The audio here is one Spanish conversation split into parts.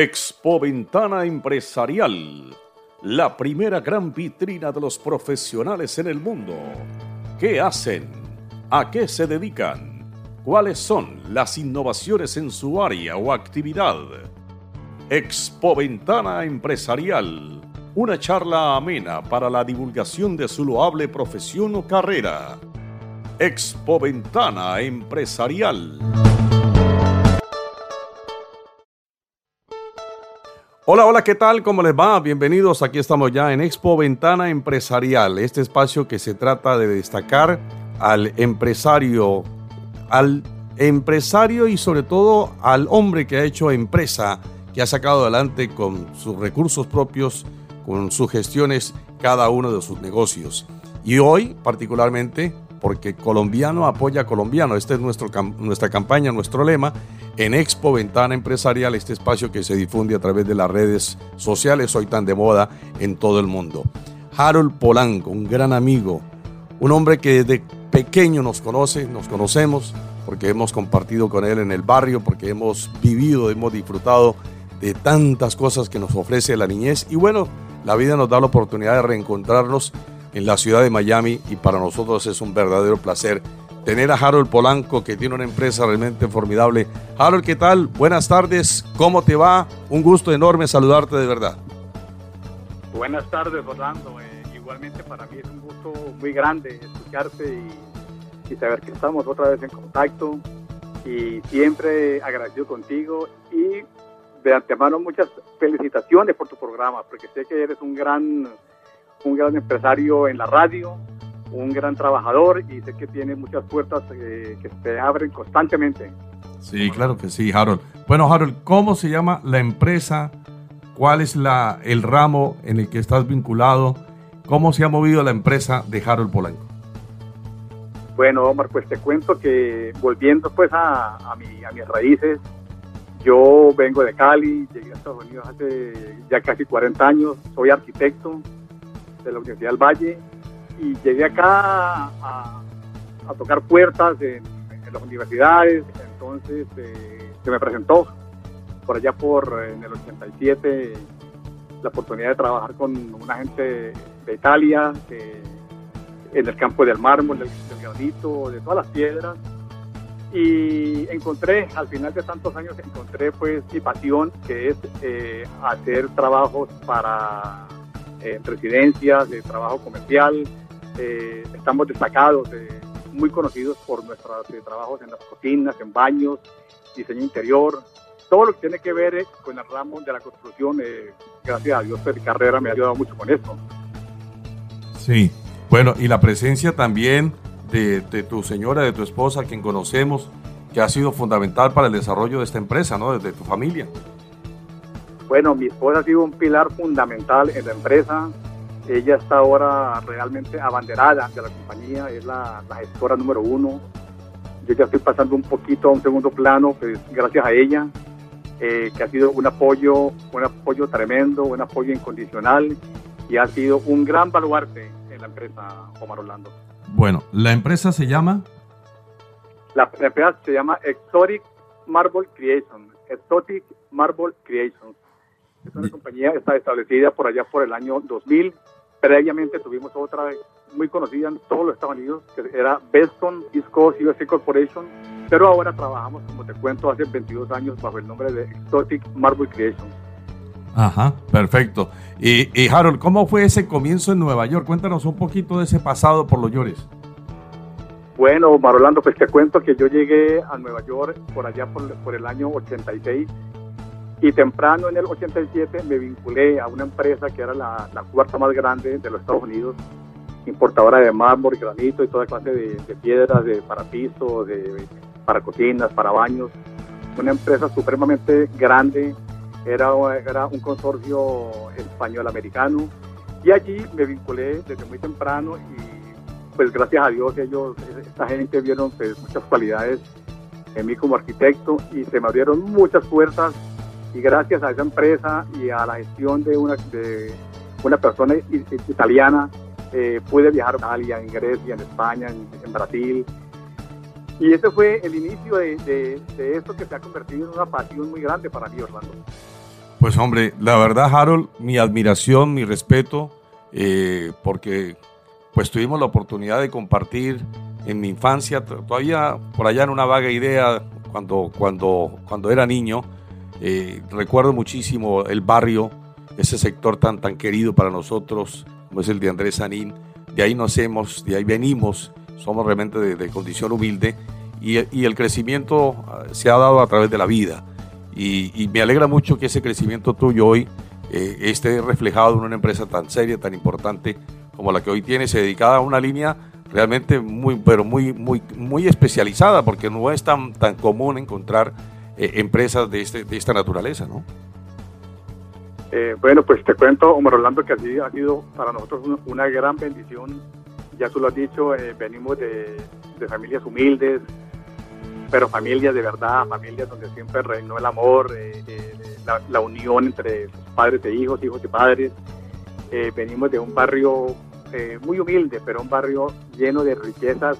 Expo Ventana Empresarial, la primera gran vitrina de los profesionales en el mundo. ¿Qué hacen? ¿A qué se dedican? ¿Cuáles son las innovaciones en su área o actividad? Expo Ventana Empresarial, una charla amena para la divulgación de su loable profesión o carrera. Expo Ventana Empresarial. Hola, hola, ¿qué tal? ¿Cómo les va? Bienvenidos. Aquí estamos ya en Expo Ventana Empresarial, este espacio que se trata de destacar al empresario, al empresario y sobre todo al hombre que ha hecho empresa, que ha sacado adelante con sus recursos propios, con sus gestiones, cada uno de sus negocios. Y hoy, particularmente, porque colombiano apoya a colombiano, esta es nuestro, nuestra campaña, nuestro lema, en Expo Ventana Empresarial, este espacio que se difunde a través de las redes sociales, hoy tan de moda en todo el mundo. Harold Polanco, un gran amigo, un hombre que desde pequeño nos conoce, nos conocemos, porque hemos compartido con él en el barrio, porque hemos vivido, hemos disfrutado de tantas cosas que nos ofrece la niñez y bueno, la vida nos da la oportunidad de reencontrarnos en la ciudad de Miami y para nosotros es un verdadero placer tener a Harold Polanco, que tiene una empresa realmente formidable. Harold, ¿qué tal? Buenas tardes, ¿cómo te va? Un gusto enorme saludarte de verdad. Buenas tardes, Orlando. Eh, igualmente para mí es un gusto muy grande escucharte y, saber que estamos otra vez en contacto y siempre agradecido contigo y de antemano muchas felicitaciones por tu programa, porque sé que eres un gran, un gran empresario en la radio, un gran trabajador y sé que tiene muchas puertas eh, que se abren constantemente. Sí, claro que sí, Harold. Bueno, Harold, ¿cómo se llama la empresa? ¿Cuál es la, el ramo en el que estás vinculado? ¿Cómo se ha movido la empresa de Harold Polanco? Bueno, Omar, pues te cuento que volviendo pues a, a, mi, a mis raíces, yo vengo de Cali, llegué a Estados Unidos hace ya casi 40 años, soy arquitecto de la Universidad del Valle y llegué acá a, tocar puertas en, las universidades, entonces eh, se me presentó por allá por en el 87 la oportunidad de trabajar con una gente de Italia en el campo del mármol, del, granito, de todas las piedras y encontré, al final de tantos años, encontré pues mi pasión, que es eh, hacer trabajos para eh, residencias, de trabajo comercial, eh, estamos destacados, eh, muy conocidos por nuestros eh, trabajos en las cocinas, en baños, diseño interior, todo lo que tiene que ver con el ramo de la construcción. gracias a Dios, pues, mi carrera me ha ayudado mucho con esto. Sí, bueno, y la presencia también de, tu señora, de tu esposa, quien conocemos, que ha sido fundamental para el desarrollo de esta empresa, ¿no? Desde tu familia. Bueno, mi esposa ha sido un pilar fundamental en la empresa. Ella está ahora realmente abanderada de la compañía, es la, gestora número uno. Yo ya estoy pasando un poquito a un segundo plano, pues gracias a ella, eh, que ha sido un apoyo, un apoyo tremendo, un apoyo incondicional y ha sido un gran baluarte en la empresa Omar Orlando. Bueno, ¿la empresa se llama? La, empresa se llama Exotic Marble Creation. Exotic Marble Creation. Es una compañía está establecida por allá por el año 2000 Previamente tuvimos otra muy conocida en todos los Estados Unidos, que era Beston East Coast USA Corporation, pero ahora trabajamos, como te cuento, hace 22 años bajo el nombre de Exotic Marble Creation. Ajá, perfecto. Y, y, Harold, ¿cómo fue ese comienzo en Nueva York? Cuéntanos un poquito de ese pasado por los Llores. Bueno, Marolando, pues te cuento que yo llegué a Nueva York por allá por, por el año 86 y temprano en el 87 me vinculé a una empresa que era la, cuarta más grande de los Estados Unidos, importadora de mármol, granito y toda clase de, piedras de, para pisos, de, para cocinas, para baños. Una empresa supremamente grande, era, era un consorcio español-americano. Y allí me vinculé desde muy temprano y pues gracias a Dios ellos, esta gente vieron pues, muchas cualidades en mí como arquitecto y se me abrieron muchas puertas y gracias a esa empresa y a la gestión de una, de una persona italiana eh, pude viajar a Italia, en Grecia, en España, en, Brasil. Y ese fue el inicio de, de, esto que se ha convertido en una pasión muy grande para mí, Orlando. Pues hombre, la verdad, Harold, mi admiración, mi respeto, eh, porque pues tuvimos la oportunidad de compartir en mi infancia, todavía por allá en una vaga idea, cuando, cuando, cuando era niño, eh, recuerdo muchísimo el barrio, ese sector tan, tan querido para nosotros, como es el de Andrés Sanín. De ahí nacemos, de ahí venimos, somos realmente de, condición humilde y, el crecimiento ah, se ha dado a través de la vida. Y, me alegra mucho que ese crecimiento tuyo hoy eh, esté reflejado en una empresa tan seria, tan importante como la que hoy tienes, dedicada a una línea realmente muy, pero muy, muy, muy especializada, porque no es tan, tan común encontrar eh, empresas de, este, de esta naturaleza, ¿no? Eh, bueno, pues te cuento, Omar Orlando, que así ha sido para nosotros una, gran bendición. Ya tú lo has dicho, venimos de, de familias humildes, pero familias de verdad, familias donde siempre reinó el amor, eh, eh, la, unión entre padres e hijos, hijos y padres. Eh, venimos de un barrio muy humilde, pero un barrio lleno de riquezas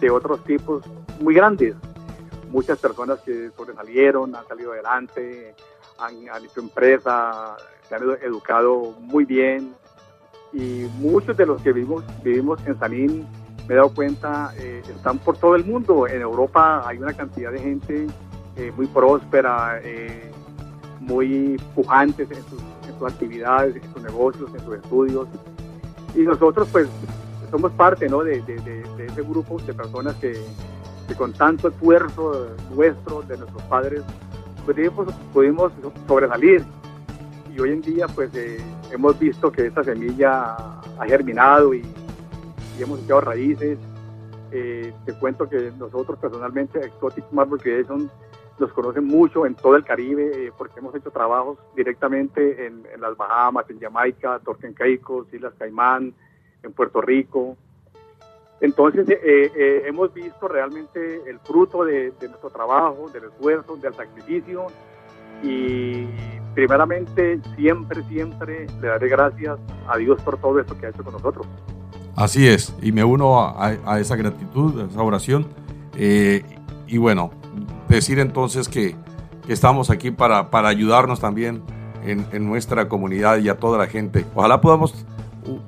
de otros tipos muy grandes. Muchas personas que sobresalieron, han salido adelante, han, hecho empresa, se han educado muy bien. Y muchos de los que vivimos, vivimos en Sanín me he dado cuenta, eh, están por todo el mundo. En Europa hay una cantidad de gente eh, muy próspera, eh, muy pujantes en sus, actividades, en sus negocios, en sus estudios. Y nosotros pues somos parte ¿no? de, ese grupo de personas que, con tanto esfuerzo nuestro, de nuestros padres, pudimos, pudimos sobresalir. Y hoy en día pues hemos visto que esta semilla ha germinado y hemos echado raíces. Eh, te cuento que nosotros personalmente, Exotic Marble Creation, nos conocen mucho en todo el Caribe eh, porque hemos hecho trabajos directamente en, las Bahamas, en Jamaica, Torque Caicos, Islas Caimán, en Puerto Rico. Entonces eh, hemos visto realmente el fruto de, nuestro trabajo, del esfuerzo, del sacrificio y primeramente siempre, siempre le daré gracias a Dios por todo esto que ha hecho con nosotros. Así es, y me uno a, esa gratitud, a esa oración. Eh, y bueno, decir entonces que, estamos aquí para, para ayudarnos también en, nuestra comunidad y a toda la gente. Ojalá podamos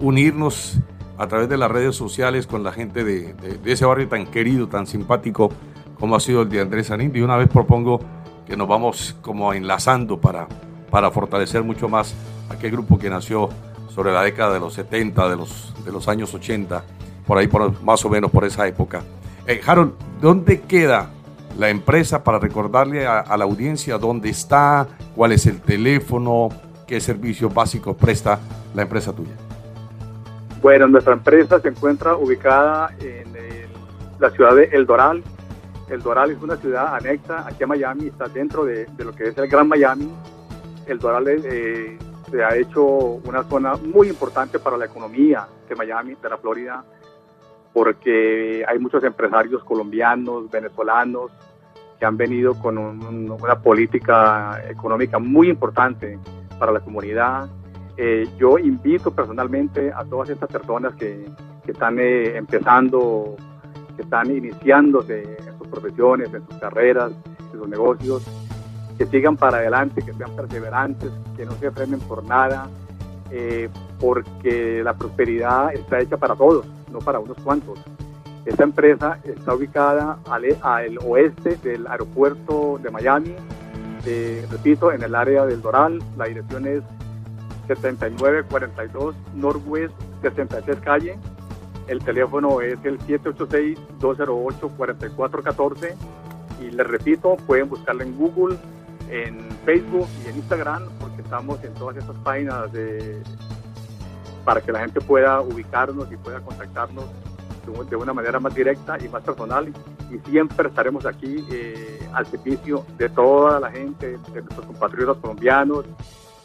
unirnos a través de las redes sociales con la gente de, ese barrio tan querido, tan simpático como ha sido el de Andrés Sanín. Y una vez propongo que nos vamos como enlazando para, para fortalecer mucho más aquel grupo que nació sobre la década de los 70, de los, de los años 80, por ahí por, más o menos por esa época. Eh, Harold, ¿dónde queda la empresa para recordarle a, la audiencia dónde está, cuál es el teléfono, qué servicios básicos presta la empresa tuya? Bueno, nuestra empresa se encuentra ubicada en la ciudad de El Doral. El Doral es una ciudad anexa aquí a Miami, está dentro de, lo que es el Gran Miami. El Doral eh, se ha hecho una zona muy importante para la economía de Miami, de la Florida, porque hay muchos empresarios colombianos, venezolanos, que han venido con una política económica muy importante para la comunidad. Eh, yo invito personalmente a todas estas personas que, que están eh, empezando, que están iniciándose en sus profesiones, en sus carreras, en sus negocios, que sigan para adelante, que sean perseverantes, que no se frenen por nada, eh, porque la prosperidad está hecha para todos, no para unos cuantos. Esta empresa está ubicada al, al oeste del aeropuerto de Miami, repito, en el área del Doral. La dirección es 7942 Northwest 63 Calle. El teléfono es el 786-208-4414. Y les repito, pueden buscarla en Google en Facebook y en Instagram, porque estamos en todas estas páginas de, para que la gente pueda ubicarnos y pueda contactarnos de una manera más directa y más personal. Y siempre estaremos aquí eh, al servicio de toda la gente, de nuestros compatriotas colombianos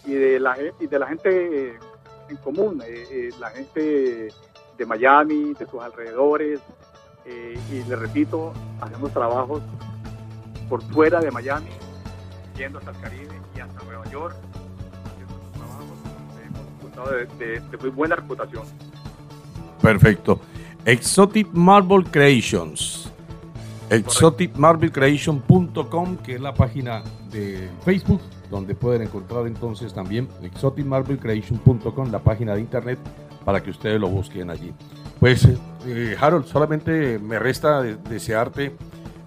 y de la, y de la gente en común, eh, eh, la gente de Miami, de sus alrededores. y les repito, hacemos trabajos por fuera de Miami yendo hasta el Caribe y hasta Nueva York, hemos de, muy buena reputación. Perfecto. Exotic Marble Creations. ExoticMarbleCreation.com, que es la página de Facebook donde pueden encontrar entonces también exoticmarblecreation.com, la página de internet, para que ustedes lo busquen allí. Pues, eh, Harold, solamente me resta desearte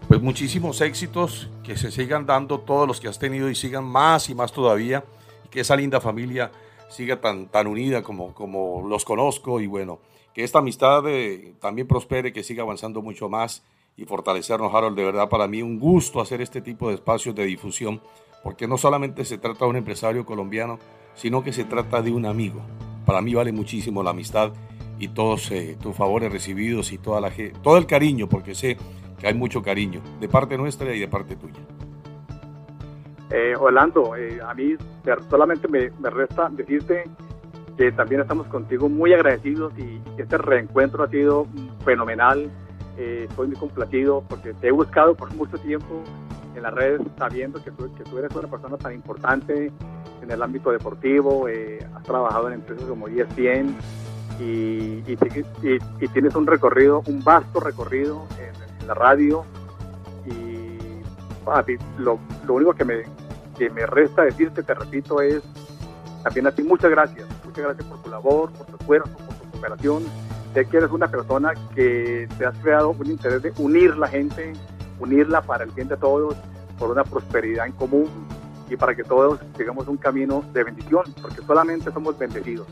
pues muchísimos éxitos, que se sigan dando todos los que has tenido y sigan más y más todavía, y que esa linda familia siga tan, tan unida como, como los conozco y bueno, que esta amistad eh, también prospere, que siga avanzando mucho más y fortalecernos, Harold. De verdad, para mí un gusto hacer este tipo de espacios de difusión, porque no solamente se trata de un empresario colombiano, sino que se trata de un amigo. Para mí vale muchísimo la amistad y todos eh, tus favores recibidos y toda la, todo el cariño, porque sé que hay mucho cariño de parte nuestra y de parte tuya. Eh, Orlando, eh, a mí solamente me, resta decirte que también estamos contigo muy agradecidos y este reencuentro ha sido fenomenal. Estoy muy complacido porque te he buscado por mucho tiempo en las redes sabiendo que tú, que tú eres una persona tan importante en el ámbito deportivo, eh, has trabajado en empresas como ESPN y, y, tienes un recorrido, un vasto recorrido en, la radio y lo, lo único que me, que me resta decirte, te repito, es también a ti muchas gracias, muchas gracias por tu labor, por tu esfuerzo, por tu cooperación. Sé que eres una persona que te has creado un interés de unir la gente, unirla para el bien de todos, por una prosperidad en común y para que todos sigamos un camino de bendición, porque solamente somos bendecidos.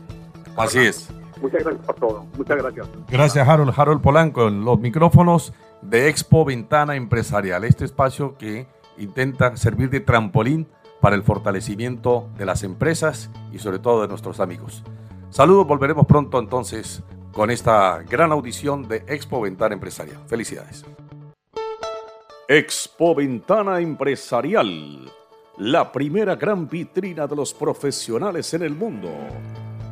Así es. Muchas gracias por todo. Muchas gracias. Gracias, Harold. Harold Polanco, en los micrófonos de Expo Ventana Empresarial, este espacio que intenta servir de trampolín para el fortalecimiento de las empresas y sobre todo de nuestros amigos. Saludos, volveremos pronto entonces con esta gran audición de Expo Ventana Empresarial. Felicidades. Expo Ventana Empresarial, la primera gran vitrina de los profesionales en el mundo.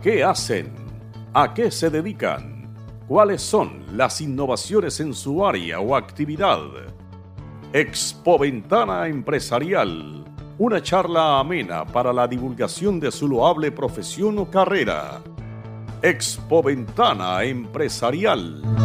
¿Qué hacen? ¿A qué se dedican? ¿Cuáles son las innovaciones en su área o actividad? Expo Ventana Empresarial una charla amena para la divulgación de su loable profesión o carrera. Expo Ventana Empresarial.